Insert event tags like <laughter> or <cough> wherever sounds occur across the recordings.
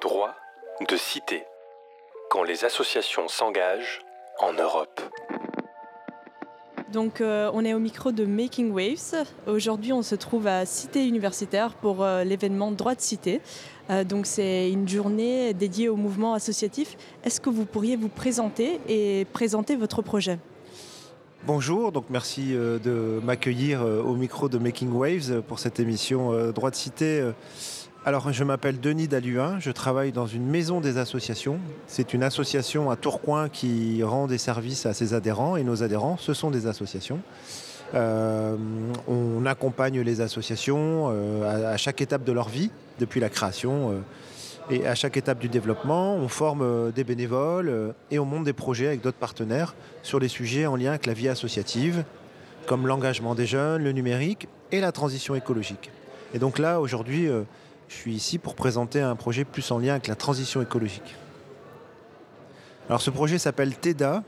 Droit de cité. Quand les associations s'engagent en Europe. Donc euh, on est au micro de Making Waves. Aujourd'hui on se trouve à Cité Universitaire pour euh, l'événement Droit de Cité. Euh, donc c'est une journée dédiée au mouvement associatif. Est-ce que vous pourriez vous présenter et présenter votre projet? Bonjour, donc merci de m'accueillir au micro de Making Waves pour cette émission Droit de Cité. Alors, je m'appelle Denis Daluin, je travaille dans une maison des associations. C'est une association à Tourcoing qui rend des services à ses adhérents et nos adhérents, ce sont des associations. Euh, on accompagne les associations euh, à, chaque étape de leur vie, depuis la création euh, et à chaque étape du développement. On forme des bénévoles et on monte des projets avec d'autres partenaires sur les sujets en lien avec la vie associative, comme l'engagement des jeunes, le numérique et la transition écologique. Et donc là, aujourd'hui, je suis ici pour présenter un projet plus en lien avec la transition écologique. Alors ce projet s'appelle TEDA,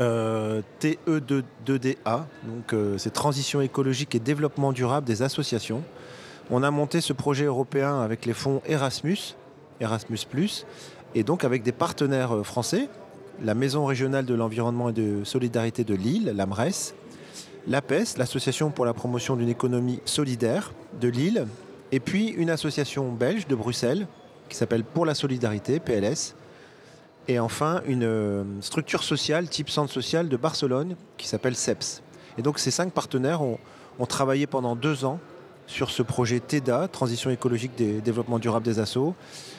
euh, TE2DA, donc euh, c'est Transition écologique et développement durable des associations. On a monté ce projet européen avec les fonds Erasmus, Erasmus ⁇ et donc avec des partenaires euh, français, la Maison régionale de l'environnement et de solidarité de Lille, l'AMRES, l'APES, l'Association pour la promotion d'une économie solidaire de Lille, et puis une association belge de Bruxelles qui s'appelle Pour la Solidarité, PLS. Et enfin une euh, structure sociale type centre social de Barcelone qui s'appelle CEPS. Et donc ces cinq partenaires ont, travaillé pendant deux ans sur ce projet TEDA, Transition écologique des développements durables des assos,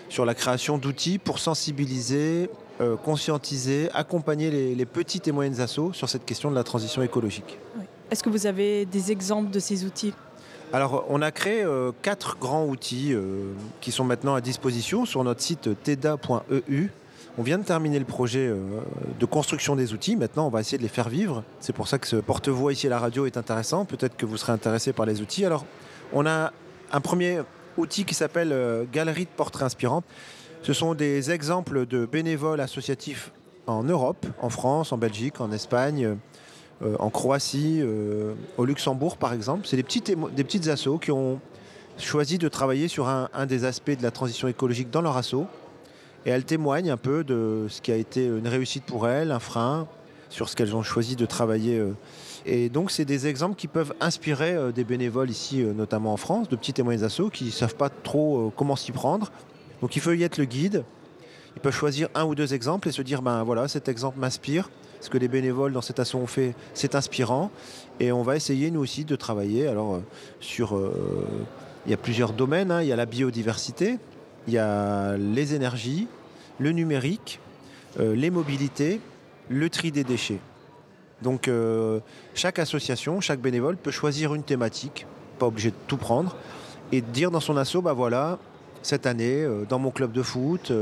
sur la création d'outils pour sensibiliser, euh, conscientiser, accompagner les, petites et moyennes assos sur cette question de la transition écologique. Est-ce que vous avez des exemples de ces outils? Alors, on a créé euh, quatre grands outils euh, qui sont maintenant à disposition sur notre site teda.eu. On vient de terminer le projet euh, de construction des outils. Maintenant, on va essayer de les faire vivre. C'est pour ça que ce porte-voix ici à la radio est intéressant. Peut-être que vous serez intéressé par les outils. Alors, on a un premier outil qui s'appelle Galerie de portraits inspirants. Ce sont des exemples de bénévoles associatifs en Europe, en France, en Belgique, en Espagne, en Croatie, euh, au Luxembourg par exemple. C'est des petites, des assos qui ont choisi de travailler sur un, des aspects de la transition écologique dans leur asso. Et elles témoignent un peu de ce qui a été une réussite pour elles, un frein, sur ce qu'elles ont choisi de travailler. Euh. Et donc, c'est des exemples qui peuvent inspirer des bénévoles ici, notamment en France, de petites et moyennes assos qui ne savent pas trop comment s'y prendre. Donc, il faut y être le guide. Ils peuvent choisir un ou deux exemples et se dire ben voilà, cet exemple m'inspire ce que les bénévoles dans cette asso ont fait, c'est inspirant. Et on va essayer, nous aussi, de travailler alors, euh, sur... Euh, il y a plusieurs domaines. Hein. Il y a la biodiversité, il y a les énergies, le numérique, euh, les mobilités, le tri des déchets. Donc chaque association, chaque bénévole peut choisir une thématique, pas obligé de tout prendre, et dire dans son asso, bah voilà, cette année, dans mon club de foot,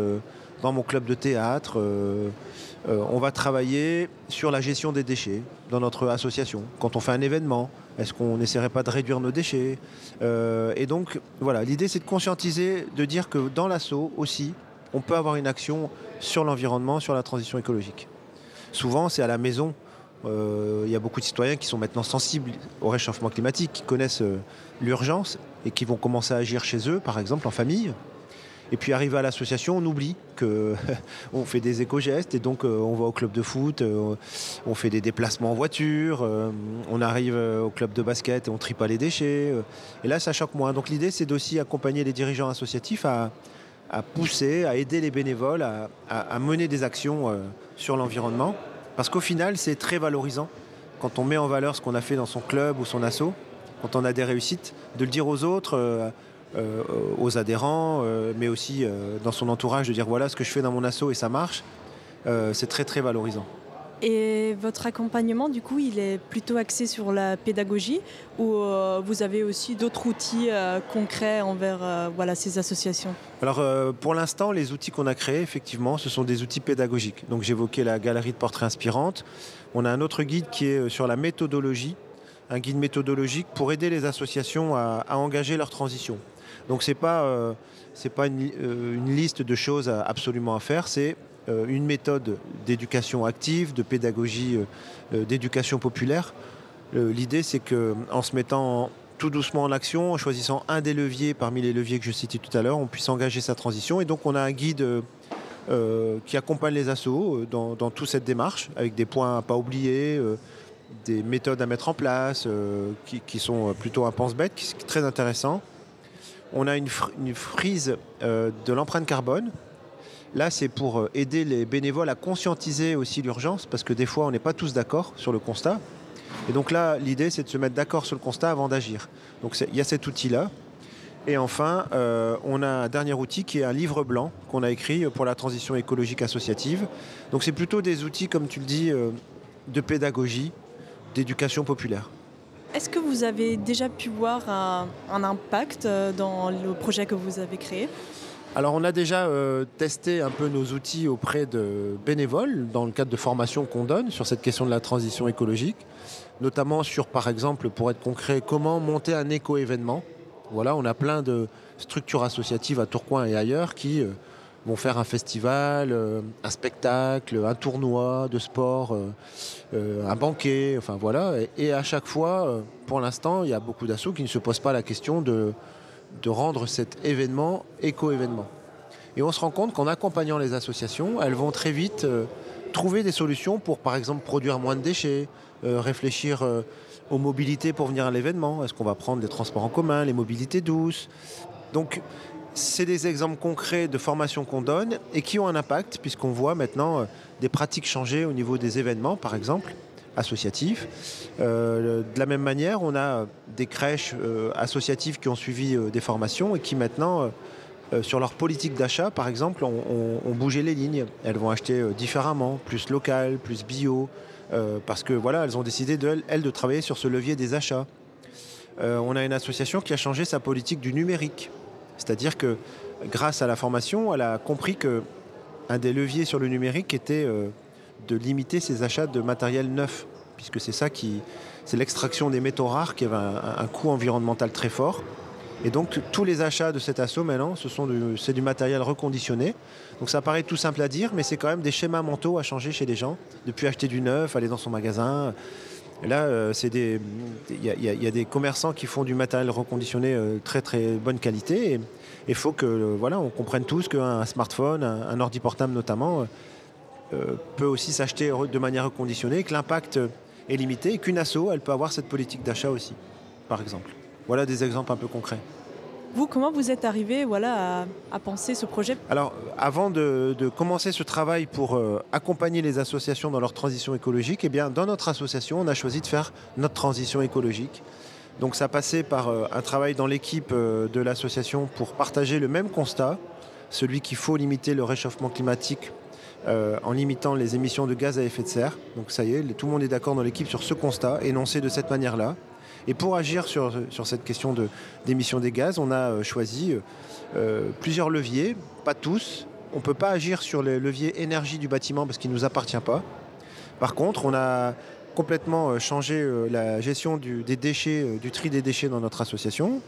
dans mon club de théâtre, euh, on va travailler sur la gestion des déchets dans notre association. Quand on fait un événement, est-ce qu'on n'essaierait pas de réduire nos déchets? Euh, Et donc, voilà, l'idée c'est de conscientiser, de dire que dans l'assaut aussi, on peut avoir une action sur l'environnement, sur la transition écologique. Souvent, c'est à la maison. Euh, il y a beaucoup de citoyens qui sont maintenant sensibles au réchauffement climatique, qui connaissent l'urgence et qui vont commencer à agir chez eux, par exemple en famille. Et puis arrivé à l'association, on oublie qu'on <laughs> fait des éco-gestes et donc euh, on va au club de foot, euh, on fait des déplacements en voiture, euh, on arrive au club de basket et on trie pas les déchets. et là, ça choque moins. Donc l'idée, c'est d'aussi accompagner les dirigeants associatifs à, pousser, à aider les bénévoles à, mener des actions sur l'environnement. Parce qu'au final, c'est très valorisant quand on met en valeur ce qu'on a fait dans son club ou son asso, quand on a des réussites, de le dire aux autres euh, aux adhérents, euh, mais aussi euh, dans son entourage, de dire voilà ce que je fais dans mon asso et ça marche, c'est très très valorisant. Et votre accompagnement, du coup, il est plutôt axé sur la pédagogie ou vous avez aussi d'autres outils concrets envers voilà, ces associations? Alors, pour l'instant, les outils qu'on a créés, effectivement, ce sont des outils pédagogiques. Donc, j'évoquais la galerie de portraits inspirantes. On a un autre guide qui est sur la méthodologie, un guide méthodologique pour aider les associations à engager leur transition. Donc c'est pas euh, pas euh, une, liste de choses absolument à faire, c'est euh, une méthode d'éducation active, de pédagogie, d'éducation populaire. L'idée c'est que en se mettant tout doucement en action, en choisissant un des leviers parmi les leviers que je citais tout à l'heure, on puisse engager sa transition. Et donc on a un guide qui accompagne les assos dans, toute cette démarche, avec des points à pas oublier, des méthodes à mettre en place, qui, sont plutôt un pense-bête, qui est très intéressant. On a une, frise de l'empreinte carbone Là, c'est pour euh, aider les bénévoles à conscientiser aussi l'urgence, parce que des fois, on n'est pas tous d'accord sur le constat. Et donc là, l'idée, c'est de se mettre d'accord sur le constat avant d'agir. Donc il y a cet outil-là. Et enfin, euh, on a un dernier outil qui est un livre blanc qu'on a écrit pour la transition écologique associative. Donc c'est plutôt des outils, comme tu le dis, euh, de pédagogie, d'éducation populaire. Est-ce que vous avez déjà pu voir un impact dans le projet que vous avez créé? Alors on a déjà euh, testé un peu nos outils auprès de bénévoles dans le cadre de formations qu'on donne sur cette question de la transition écologique, notamment sur par exemple, pour être concret, comment monter un éco-événement. Voilà, on a plein de structures associatives à Tourcoing et ailleurs qui euh, vont faire un festival, euh, un spectacle, un tournoi de sport, un banquet, enfin voilà. Et, à chaque fois, pour l'instant, il y a beaucoup d'assauts qui ne se posent pas la question de de rendre cet événement éco-événement. Et on se rend compte qu'en accompagnant les associations, elles vont très vite euh, trouver des solutions pour, par exemple, produire moins de déchets, euh, réfléchir euh, aux mobilités pour venir à l'événement. Est-ce qu'on va prendre des transports en commun, les mobilités douces? Donc, c'est des exemples concrets de formations qu'on donne et qui ont un impact, puisqu'on voit maintenant des pratiques changer au niveau des événements, par exemple associatifs. Euh, de la même manière, on a des crèches euh, associatives qui ont suivi euh, des formations et qui maintenant, sur leur politique d'achat, par exemple, ont, bougé les lignes. Elles vont acheter différemment, plus local, plus bio, parce que voilà, elles ont décidé elles de travailler sur ce levier des achats. on a une association qui a changé sa politique du numérique, c'est-à-dire que grâce à la formation, elle a compris que un des leviers sur le numérique était de limiter ses achats de matériel neuf, puisque c'est ça qui, c'est l'extraction des métaux rares qui avait un, coût environnemental très fort. Et donc tous les achats de cet assaut maintenant, ce sont du, c'est du matériel reconditionné. Donc ça paraît tout simple à dire, mais c'est quand même des schémas mentaux à changer chez les gens. Depuis acheter du neuf, aller dans son magasin. Là, il y, a des commerçants qui font du matériel reconditionné euh, très très bonne qualité. Et il faut que euh, voilà, on comprenne tous qu'un smartphone, un, un ordi portable notamment euh, peut aussi s'acheter de manière reconditionnée, que l'impact est limité qu'une asso, elle peut avoir cette politique d'achat aussi, par exemple. Voilà des exemples un peu concrets. Vous, comment vous êtes arrivé voilà, à, penser ce projet? Alors, avant de, commencer ce travail pour euh, accompagner les associations dans leur transition écologique, eh bien, dans notre association, on a choisi de faire notre transition écologique. Donc, ça passait par euh, un travail dans l'équipe de l'association pour partager le même constat, celui qu'il faut limiter le réchauffement climatique euh, en limitant les émissions de gaz à effet de serre. Donc ça y est, tout le monde est d'accord dans l'équipe sur ce constat, énoncé de cette manière-là. Et pour agir sur, sur cette question d'émissions des gaz, on a euh, choisi euh, plusieurs leviers, pas tous. On ne peut pas agir sur les leviers énergie du bâtiment parce qu'il ne nous appartient pas. Par contre, on a complètement changé la gestion des déchets, du tri des déchets dans notre association.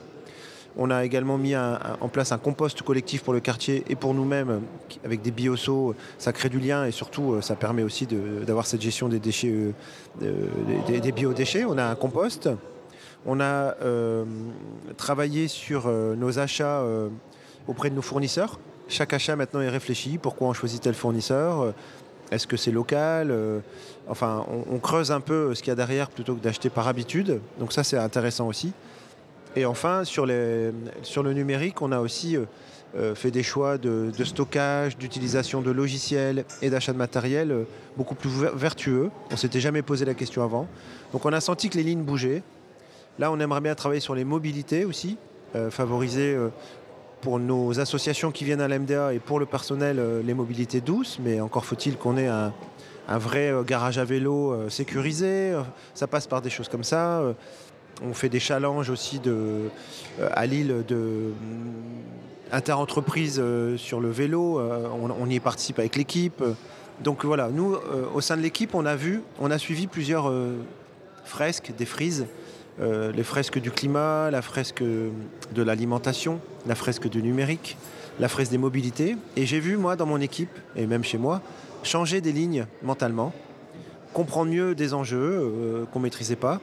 On a également mis en place un compost collectif pour le quartier et pour nous-mêmes, avec des biosos. Ça crée du lien et surtout, euh, ça permet aussi d'avoir cette gestion des déchets, euh, des, biodéchets. On a un compost. On a euh, travaillé sur nos achats auprès de nos fournisseurs. Chaque achat maintenant est réfléchi. Pourquoi on choisit tel fournisseur? Est-ce que c'est local? Enfin, on, creuse un peu ce qu'il y a derrière plutôt que d'acheter par habitude. Donc ça, c'est intéressant aussi. Et enfin, sur, le numérique, on a aussi euh, euh, fait des choix de, stockage, d'utilisation de logiciels et d'achat de matériel euh, beaucoup plus vertueux. On s'était jamais posé la question avant. Donc on a senti que les lignes bougeaient. Là, on aimerait bien travailler sur les mobilités aussi, favoriser pour nos associations qui viennent à l'MDA et pour le personnel les mobilités douces, mais encore faut-il qu'on ait un, vrai garage à vélo sécurisé. Ça passe par des choses comme ça. On fait des challenges aussi euh, à Lille de euh, inter-entreprise euh, sur le vélo. On, y participe avec l'équipe. Donc voilà, nous, au sein de l'équipe, on a vu, on a suivi plusieurs fresques, des frises. Les fresques du climat, la fresque de l'alimentation, la fresque du numérique, la fresque des mobilités. Et j'ai vu, moi, dans mon équipe, et même chez moi, changer des lignes mentalement, comprendre mieux des enjeux qu'on ne maîtrisait pas,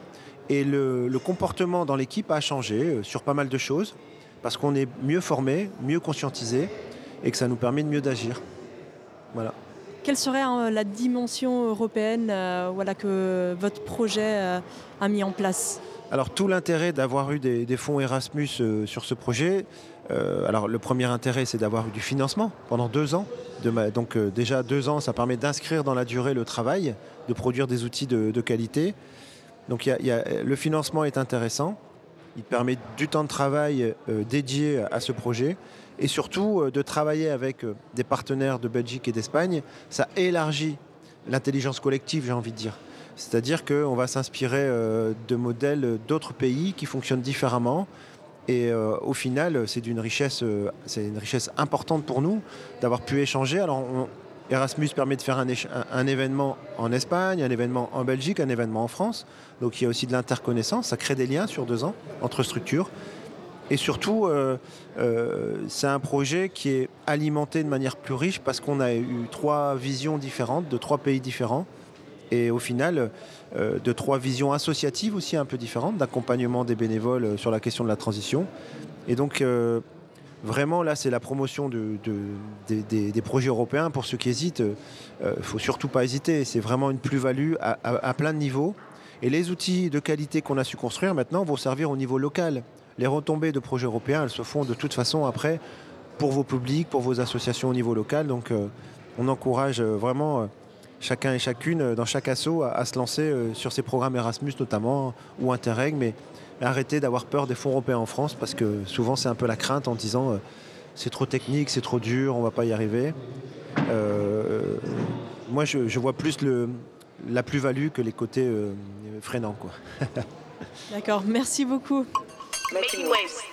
Et le, comportement dans l'équipe a changé euh, sur pas mal de choses, parce qu'on est mieux formé, mieux conscientisé, et que ça nous permet de mieux d'agir. Voilà. Quelle serait hein, la dimension européenne euh, que votre projet euh, a mis en place? Alors tout l'intérêt d'avoir eu des, fonds Erasmus euh, sur ce projet, euh, alors le premier intérêt c'est d'avoir eu du financement pendant deux ans. Donc euh, déjà deux ans ça permet d'inscrire dans la durée le travail, de produire des outils de, qualité. Donc le financement est intéressant, il permet du temps de travail dédié à ce projet et surtout de travailler avec des partenaires de Belgique et d'Espagne, ça élargit l'intelligence collective j'ai envie de dire. C'est-à-dire qu'on va s'inspirer euh, de modèles d'autres pays qui fonctionnent différemment. Et euh, au final, euh, c'est une richesse importante pour nous d'avoir pu échanger. Alors, Erasmus permet de faire un, événement en Espagne, un événement en Belgique, un événement en France. Donc, il y a aussi de l'interconnaissance. Ça crée des liens sur deux ans entre structures. Et surtout, c'est un projet qui est alimenté de manière plus riche parce qu'on a eu trois visions différentes de trois pays différents. Et au final, euh, de trois visions associatives aussi un peu différentes, d'accompagnement des bénévoles euh, sur la question de la transition. Et donc, euh, vraiment, là, c'est la promotion de- de- des, projets européens. Pour ceux qui hésitent, il ne faut surtout pas hésiter. C'est vraiment une plus-value à, à- plein de niveaux. Et les outils de qualité qu'on a su construire maintenant vont servir au niveau local. Les retombées de projets européens, elles se font de toute façon après pour vos publics, pour vos associations au niveau local. Donc, on encourage vraiment chacun et chacune euh, dans chaque asso à, à se lancer euh, sur ces programmes Erasmus notamment ou Interreg, mais arrêter d'avoir peur des fonds européens en France parce que souvent c'est un peu la crainte en disant euh, c'est trop technique, c'est trop dur, on va pas y arriver. Euh, moi je, je vois plus le, la plus-value que les côtés euh, freinants. Quoi. <laughs> D'accord, merci beaucoup. Making waves.